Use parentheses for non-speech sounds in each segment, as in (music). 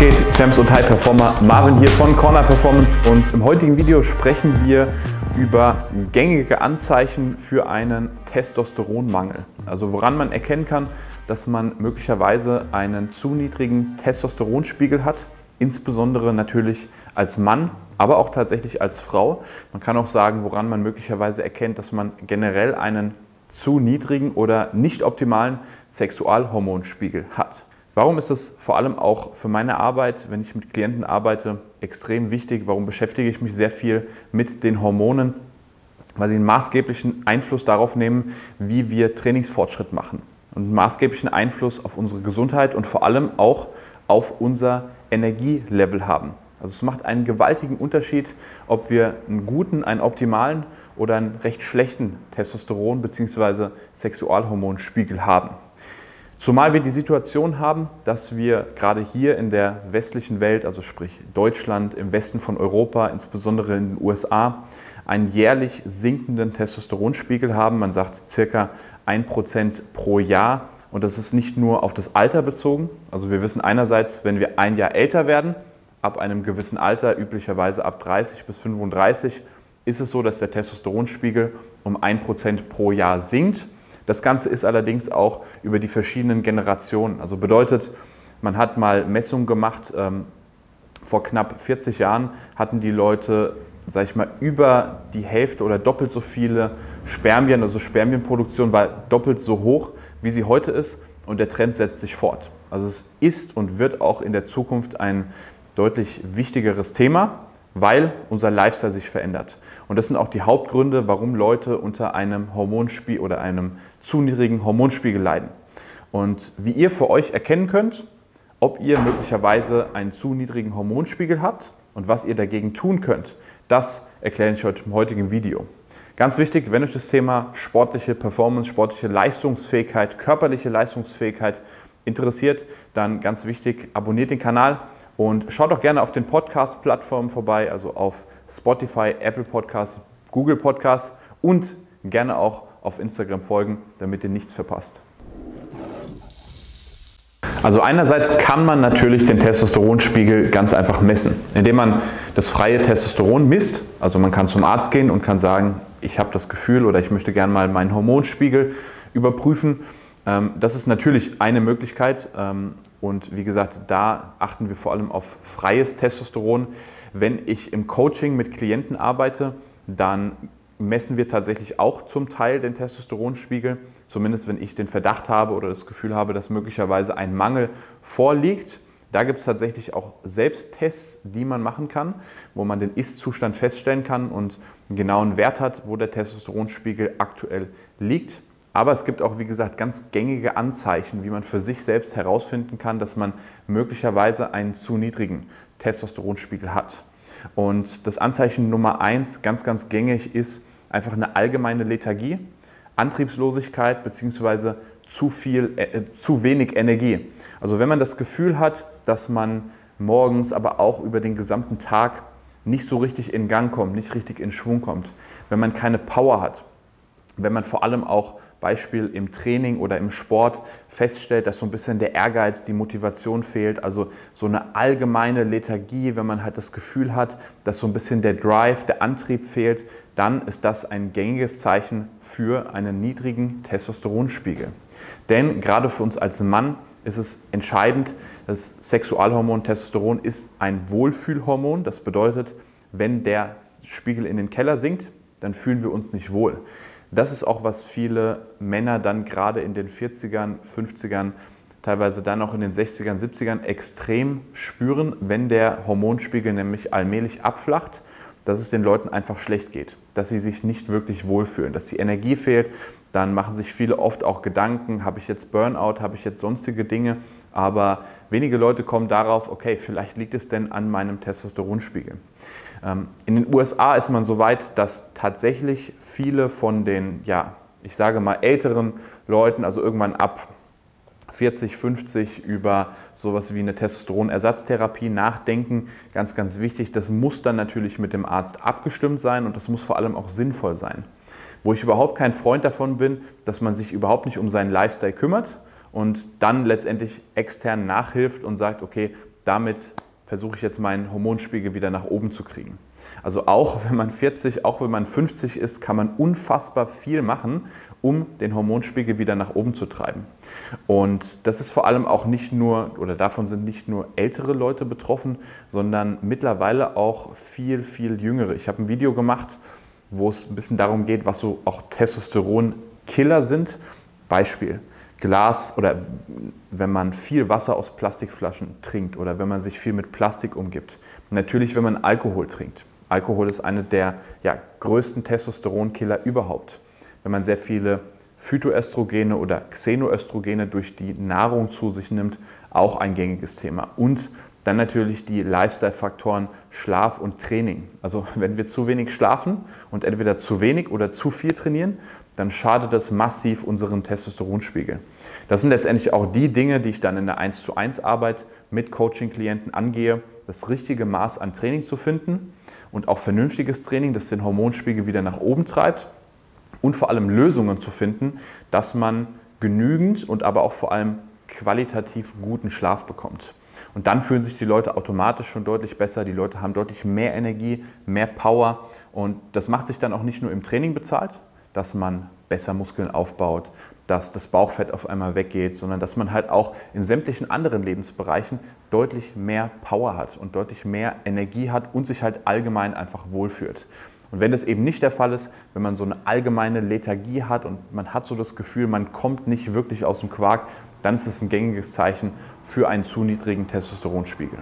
geht, Champs und High Performer? Marvin hier von Corner Performance und im heutigen Video sprechen wir über gängige Anzeichen für einen Testosteronmangel. Also woran man erkennen kann, dass man möglicherweise einen zu niedrigen Testosteronspiegel hat, insbesondere natürlich als Mann, aber auch tatsächlich als Frau. Man kann auch sagen, woran man möglicherweise erkennt, dass man generell einen zu niedrigen oder nicht optimalen Sexualhormonspiegel hat. Warum ist es vor allem auch für meine Arbeit, wenn ich mit Klienten arbeite, extrem wichtig? Warum beschäftige ich mich sehr viel mit den Hormonen? Weil sie einen maßgeblichen Einfluss darauf nehmen, wie wir Trainingsfortschritt machen. Und einen maßgeblichen Einfluss auf unsere Gesundheit und vor allem auch auf unser Energielevel haben. Also es macht einen gewaltigen Unterschied, ob wir einen guten, einen optimalen oder einen recht schlechten Testosteron- bzw. Sexualhormonspiegel haben. Zumal wir die Situation haben, dass wir gerade hier in der westlichen Welt, also sprich Deutschland, im Westen von Europa, insbesondere in den USA, einen jährlich sinkenden Testosteronspiegel haben. Man sagt circa 1% pro Jahr. Und das ist nicht nur auf das Alter bezogen. Also wir wissen einerseits, wenn wir ein Jahr älter werden, ab einem gewissen Alter, üblicherweise ab 30 bis 35, ist es so, dass der Testosteronspiegel um 1% pro Jahr sinkt. Das Ganze ist allerdings auch über die verschiedenen Generationen. Also bedeutet, man hat mal Messungen gemacht, ähm, vor knapp 40 Jahren hatten die Leute, sage ich mal, über die Hälfte oder doppelt so viele Spermien, also Spermienproduktion war doppelt so hoch, wie sie heute ist und der Trend setzt sich fort. Also es ist und wird auch in der Zukunft ein deutlich wichtigeres Thema weil unser Lifestyle sich verändert. Und das sind auch die Hauptgründe, warum Leute unter einem Hormonspiegel oder einem zu niedrigen Hormonspiegel leiden. Und wie ihr für euch erkennen könnt, ob ihr möglicherweise einen zu niedrigen Hormonspiegel habt und was ihr dagegen tun könnt, das erkläre ich euch im heutigen Video. Ganz wichtig, wenn euch das Thema sportliche Performance, sportliche Leistungsfähigkeit, körperliche Leistungsfähigkeit interessiert, dann ganz wichtig, abonniert den Kanal und schaut auch gerne auf den Podcast-Plattformen vorbei, also auf Spotify, Apple Podcasts, Google Podcasts und gerne auch auf Instagram folgen, damit ihr nichts verpasst. Also einerseits kann man natürlich den Testosteronspiegel ganz einfach messen, indem man das freie Testosteron misst. Also man kann zum Arzt gehen und kann sagen, ich habe das Gefühl oder ich möchte gerne mal meinen Hormonspiegel überprüfen. Ähm, das ist natürlich eine Möglichkeit. Ähm, und wie gesagt, da achten wir vor allem auf freies Testosteron. Wenn ich im Coaching mit Klienten arbeite, dann messen wir tatsächlich auch zum Teil den Testosteronspiegel, zumindest wenn ich den Verdacht habe oder das Gefühl habe, dass möglicherweise ein Mangel vorliegt. Da gibt es tatsächlich auch Selbsttests, die man machen kann, wo man den Ist-Zustand feststellen kann und einen genauen Wert hat, wo der Testosteronspiegel aktuell liegt. Aber es gibt auch, wie gesagt, ganz gängige Anzeichen, wie man für sich selbst herausfinden kann, dass man möglicherweise einen zu niedrigen Testosteronspiegel hat. Und das Anzeichen Nummer eins, ganz, ganz gängig, ist einfach eine allgemeine Lethargie, Antriebslosigkeit bzw. zu äh, zu wenig Energie. Also wenn man das Gefühl hat, dass man morgens, aber auch über den gesamten Tag nicht so richtig in Gang kommt, nicht richtig in Schwung kommt, wenn man keine Power hat, wenn man vor allem auch Beispiel im Training oder im Sport feststellt, dass so ein bisschen der Ehrgeiz, die Motivation fehlt, also so eine allgemeine Lethargie, wenn man halt das Gefühl hat, dass so ein bisschen der Drive, der Antrieb fehlt, dann ist das ein gängiges Zeichen für einen niedrigen Testosteronspiegel. Denn gerade für uns als Mann ist es entscheidend, das Sexualhormon Testosteron ist ein Wohlfühlhormon. Das bedeutet, wenn der Spiegel in den Keller sinkt, dann fühlen wir uns nicht wohl. Das ist auch, was viele Männer dann gerade in den 40ern, 50ern, teilweise dann auch in den 60ern, 70ern extrem spüren, wenn der Hormonspiegel nämlich allmählich abflacht, dass es den Leuten einfach schlecht geht, dass sie sich nicht wirklich wohlfühlen, dass die Energie fehlt. Dann machen sich viele oft auch Gedanken, habe ich jetzt Burnout, habe ich jetzt sonstige Dinge, aber wenige Leute kommen darauf, okay, vielleicht liegt es denn an meinem Testosteronspiegel. Ähm, in den USA ist man so weit, dass tatsächlich viele von den, ja, ich sage mal älteren Leuten, also irgendwann ab 40, 50 über sowas wie eine Testosteronersatztherapie nachdenken. Ganz, ganz wichtig, das muss dann natürlich mit dem Arzt abgestimmt sein und das muss vor allem auch sinnvoll sein. Wo ich überhaupt kein Freund davon bin, dass man sich überhaupt nicht um seinen Lifestyle kümmert und dann letztendlich extern nachhilft und sagt, okay, damit versuche ich jetzt meinen Hormonspiegel wieder nach oben zu kriegen. Also auch wenn man 40, auch wenn man 50 ist, kann man unfassbar viel machen, um den Hormonspiegel wieder nach oben zu treiben. Und das ist vor allem auch nicht nur, oder davon sind nicht nur ältere Leute betroffen, sondern mittlerweile auch viel, viel jüngere. Ich habe ein Video gemacht, wo es ein bisschen darum geht, was so auch Testosteron-Killer sind. Beispiel. Glas oder wenn man viel Wasser aus Plastikflaschen trinkt oder wenn man sich viel mit Plastik umgibt. Natürlich, wenn man Alkohol trinkt. Alkohol ist einer der ja, größten Testosteronkiller überhaupt. Wenn man sehr viele Phytoöstrogene oder Xenoöstrogene durch die Nahrung zu sich nimmt, auch ein gängiges Thema. Und dann natürlich die Lifestyle-Faktoren Schlaf und Training. Also (laughs) wenn wir zu wenig schlafen und entweder zu wenig oder zu viel trainieren, dann schadet das massiv unserem Testosteronspiegel. Das sind letztendlich auch die Dinge, die ich dann in der 1 zu 1 Arbeit mit Coaching-Klienten angehe, das richtige Maß an Training zu finden und auch vernünftiges Training, das den Hormonspiegel wieder nach oben treibt und vor allem Lösungen zu finden, dass man genügend und aber auch vor allem qualitativ guten Schlaf bekommt. Und dann fühlen sich die Leute automatisch schon deutlich besser. Die Leute haben deutlich mehr Energie, mehr Power. Und das macht sich dann auch nicht nur im Training bezahlt, dass man besser Muskeln aufbaut, dass das Bauchfett auf einmal weggeht, sondern dass man halt auch in sämtlichen anderen Lebensbereichen deutlich mehr Power hat und deutlich mehr Energie hat und sich halt allgemein einfach wohlfühlt. Und wenn das eben nicht der Fall ist, wenn man so eine allgemeine Lethargie hat und man hat so das Gefühl, man kommt nicht wirklich aus dem Quark, dann ist es ein gängiges Zeichen für einen zu niedrigen Testosteronspiegel.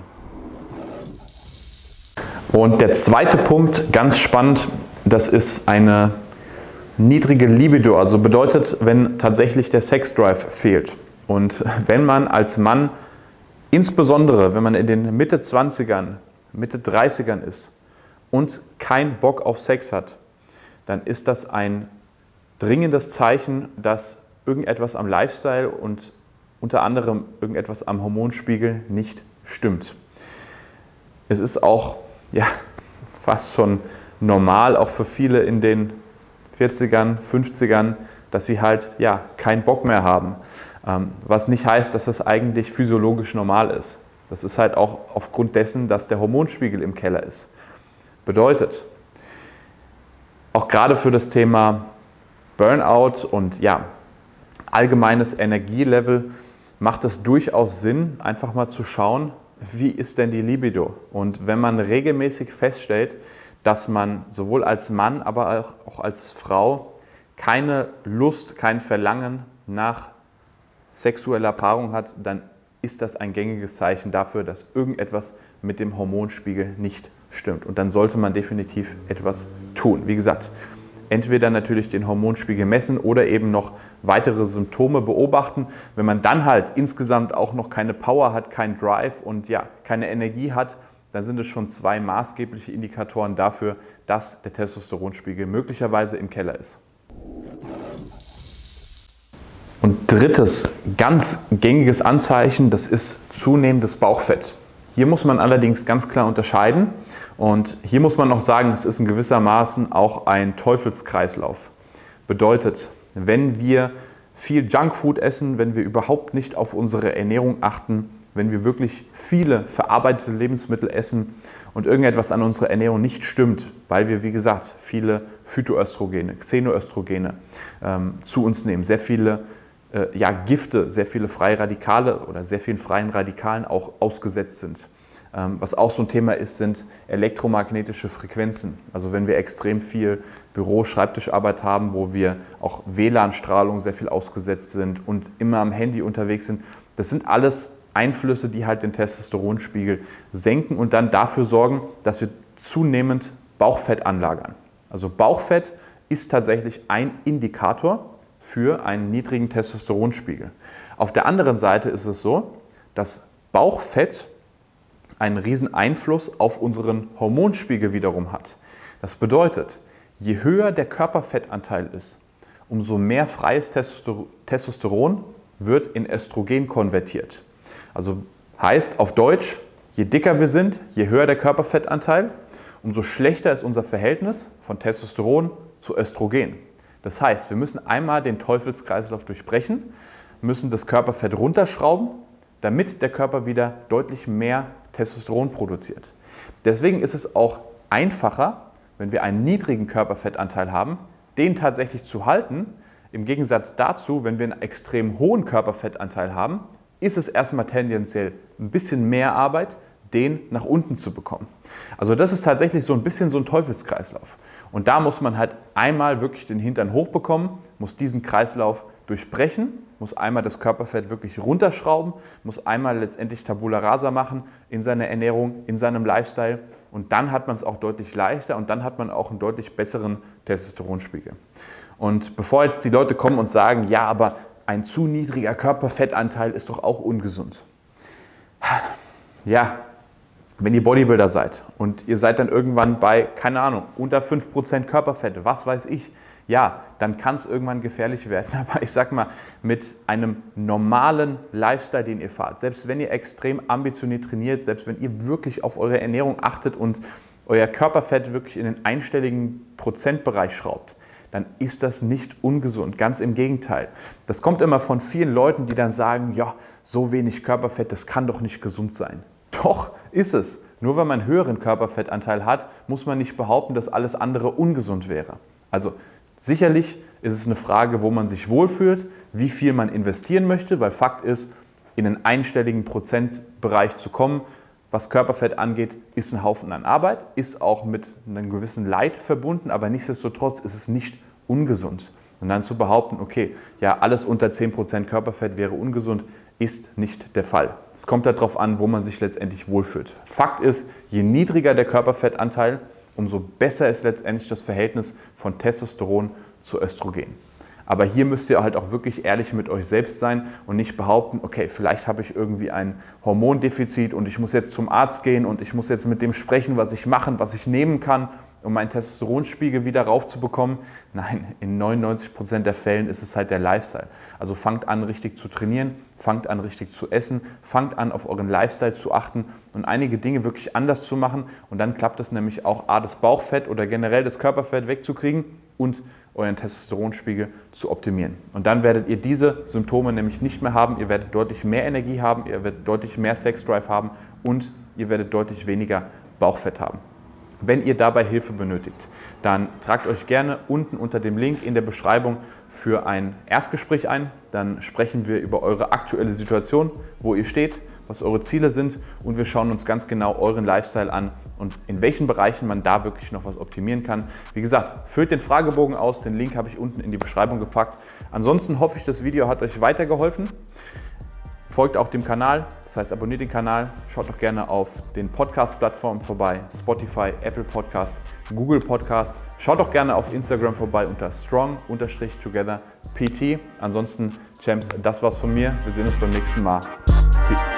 Und der zweite Punkt, ganz spannend, das ist eine niedrige Libido, also bedeutet, wenn tatsächlich der Sexdrive fehlt. Und wenn man als Mann, insbesondere wenn man in den Mitte 20ern, Mitte 30ern ist und keinen Bock auf Sex hat, dann ist das ein dringendes Zeichen, dass irgendetwas am Lifestyle und unter anderem irgendetwas am Hormonspiegel nicht stimmt. Es ist auch ja, fast schon normal, auch für viele in den 40ern, 50ern, dass sie halt ja, keinen Bock mehr haben. Ähm, was nicht heißt, dass das eigentlich physiologisch normal ist. Das ist halt auch aufgrund dessen, dass der Hormonspiegel im Keller ist. Bedeutet, auch gerade für das Thema Burnout und ja, allgemeines Energielevel macht es durchaus Sinn, einfach mal zu schauen, wie ist denn die Libido? Und wenn man regelmäßig feststellt, dass man sowohl als Mann, aber auch als Frau keine Lust, kein Verlangen nach sexueller Paarung hat, dann ist das ein gängiges Zeichen dafür, dass irgendetwas mit dem Hormonspiegel nicht stimmt. Und dann sollte man definitiv etwas tun. Wie gesagt, entweder natürlich den Hormonspiegel messen oder eben noch weitere Symptome beobachten. Wenn man dann halt insgesamt auch noch keine Power hat, keinen Drive und ja, keine Energie hat, dann sind es schon zwei maßgebliche Indikatoren dafür, dass der Testosteronspiegel möglicherweise im Keller ist. Und drittes, ganz gängiges Anzeichen, das ist zunehmendes Bauchfett. Hier muss man allerdings ganz klar unterscheiden und hier muss man noch sagen, es ist in gewissermaßen auch ein Teufelskreislauf. Bedeutet, wenn wir viel Junkfood essen, wenn wir überhaupt nicht auf unsere Ernährung achten, wenn wir wirklich viele verarbeitete Lebensmittel essen und irgendetwas an unserer Ernährung nicht stimmt, weil wir, wie gesagt, viele Phytoöstrogene, Xenoöstrogene ähm, zu uns nehmen, sehr viele äh, ja, Gifte, sehr viele freie Radikale oder sehr vielen freien Radikalen auch ausgesetzt sind. Ähm, was auch so ein Thema ist, sind elektromagnetische Frequenzen. Also wenn wir extrem viel Büro-Schreibtischarbeit haben, wo wir auch WLAN-Strahlung sehr viel ausgesetzt sind und immer am Handy unterwegs sind, das sind alles Einflüsse, die halt den Testosteronspiegel senken und dann dafür sorgen, dass wir zunehmend Bauchfett anlagern. Also Bauchfett ist tatsächlich ein Indikator für einen niedrigen Testosteronspiegel. Auf der anderen Seite ist es so, dass Bauchfett einen riesen Einfluss auf unseren Hormonspiegel wiederum hat. Das bedeutet, je höher der Körperfettanteil ist, umso mehr freies Testosteron wird in Östrogen konvertiert. Also heißt auf Deutsch, je dicker wir sind, je höher der Körperfettanteil, umso schlechter ist unser Verhältnis von Testosteron zu Östrogen. Das heißt, wir müssen einmal den Teufelskreislauf durchbrechen, müssen das Körperfett runterschrauben, damit der Körper wieder deutlich mehr Testosteron produziert. Deswegen ist es auch einfacher, wenn wir einen niedrigen Körperfettanteil haben, den tatsächlich zu halten. Im Gegensatz dazu, wenn wir einen extrem hohen Körperfettanteil haben, ist es erstmal tendenziell ein bisschen mehr Arbeit, den nach unten zu bekommen. Also das ist tatsächlich so ein bisschen so ein Teufelskreislauf. Und da muss man halt einmal wirklich den Hintern hochbekommen, muss diesen Kreislauf durchbrechen, muss einmal das Körperfett wirklich runterschrauben, muss einmal letztendlich Tabula Rasa machen in seiner Ernährung, in seinem Lifestyle und dann hat man es auch deutlich leichter und dann hat man auch einen deutlich besseren Testosteronspiegel. Und bevor jetzt die Leute kommen und sagen, ja, aber ein zu niedriger Körperfettanteil ist doch auch ungesund. Ja, wenn ihr Bodybuilder seid und ihr seid dann irgendwann bei, keine Ahnung, unter 5% Körperfett, was weiß ich, ja, dann kann es irgendwann gefährlich werden. (laughs) Aber ich sag mal, mit einem normalen Lifestyle, den ihr fahrt, selbst wenn ihr extrem ambitioniert trainiert, selbst wenn ihr wirklich auf eure Ernährung achtet und euer Körperfett wirklich in den einstelligen Prozentbereich schraubt, dann ist das nicht ungesund. Ganz im Gegenteil. Das kommt immer von vielen Leuten, die dann sagen, ja, so wenig Körperfett, das kann doch nicht gesund sein. Doch, ist es. Nur weil man einen höheren Körperfettanteil hat, muss man nicht behaupten, dass alles andere ungesund wäre. Also Sicherlich ist es eine Frage, wo man sich wohlfühlt, wie viel man investieren möchte, weil Fakt ist, in einen einstelligen Prozentbereich zu kommen, was Körperfett angeht, ist ein Haufen an Arbeit, ist auch mit einem gewissen Leid verbunden, aber nichtsdestotrotz ist es nicht ungesund. Und dann zu behaupten, okay, ja, alles unter 10% Körperfett wäre ungesund, ist nicht der Fall. Es kommt darauf an, wo man sich letztendlich wohlfühlt. Fakt ist, je niedriger der Körperfettanteil, umso besser ist letztendlich das Verhältnis von Testosteron zu Östrogen. Aber hier müsst ihr halt auch wirklich ehrlich mit euch selbst sein und nicht behaupten, okay, vielleicht habe ich irgendwie ein Hormondefizit und ich muss jetzt zum Arzt gehen und ich muss jetzt mit dem sprechen, was ich machen, was ich nehmen kann um meinen Testosteronspiegel wieder raufzubekommen? Nein, in 99 Prozent der Fällen ist es halt der Lifestyle. Also fangt an, richtig zu trainieren, fangt an, richtig zu essen, fangt an, auf euren Lifestyle zu achten und einige Dinge wirklich anders zu machen. Und dann klappt es nämlich auch, A, das Bauchfett oder generell das Körperfett wegzukriegen und euren Testosteronspiegel zu optimieren. Und dann werdet ihr diese Symptome nämlich nicht mehr haben. Ihr werdet deutlich mehr Energie haben, ihr werdet deutlich mehr Sexdrive haben und ihr werdet deutlich weniger Bauchfett haben. Wenn ihr dabei Hilfe benötigt, dann tragt euch gerne unten unter dem Link in der Beschreibung für ein Erstgespräch ein. Dann sprechen wir über eure aktuelle Situation, wo ihr steht, was eure Ziele sind und wir schauen uns ganz genau euren Lifestyle an und in welchen Bereichen man da wirklich noch was optimieren kann. Wie gesagt, füllt den Fragebogen aus, den Link habe ich unten in die Beschreibung gepackt. Ansonsten hoffe ich, das Video hat euch weitergeholfen. Folgt auch dem Kanal, das heißt abonniert den Kanal, schaut doch gerne auf den Podcast-Plattformen vorbei, Spotify, Apple Podcast, Google Podcast. Schaut doch gerne auf Instagram vorbei unter strong-together-pt. Ansonsten, Champs, das war's von mir. Wir sehen uns beim nächsten Mal. Peace.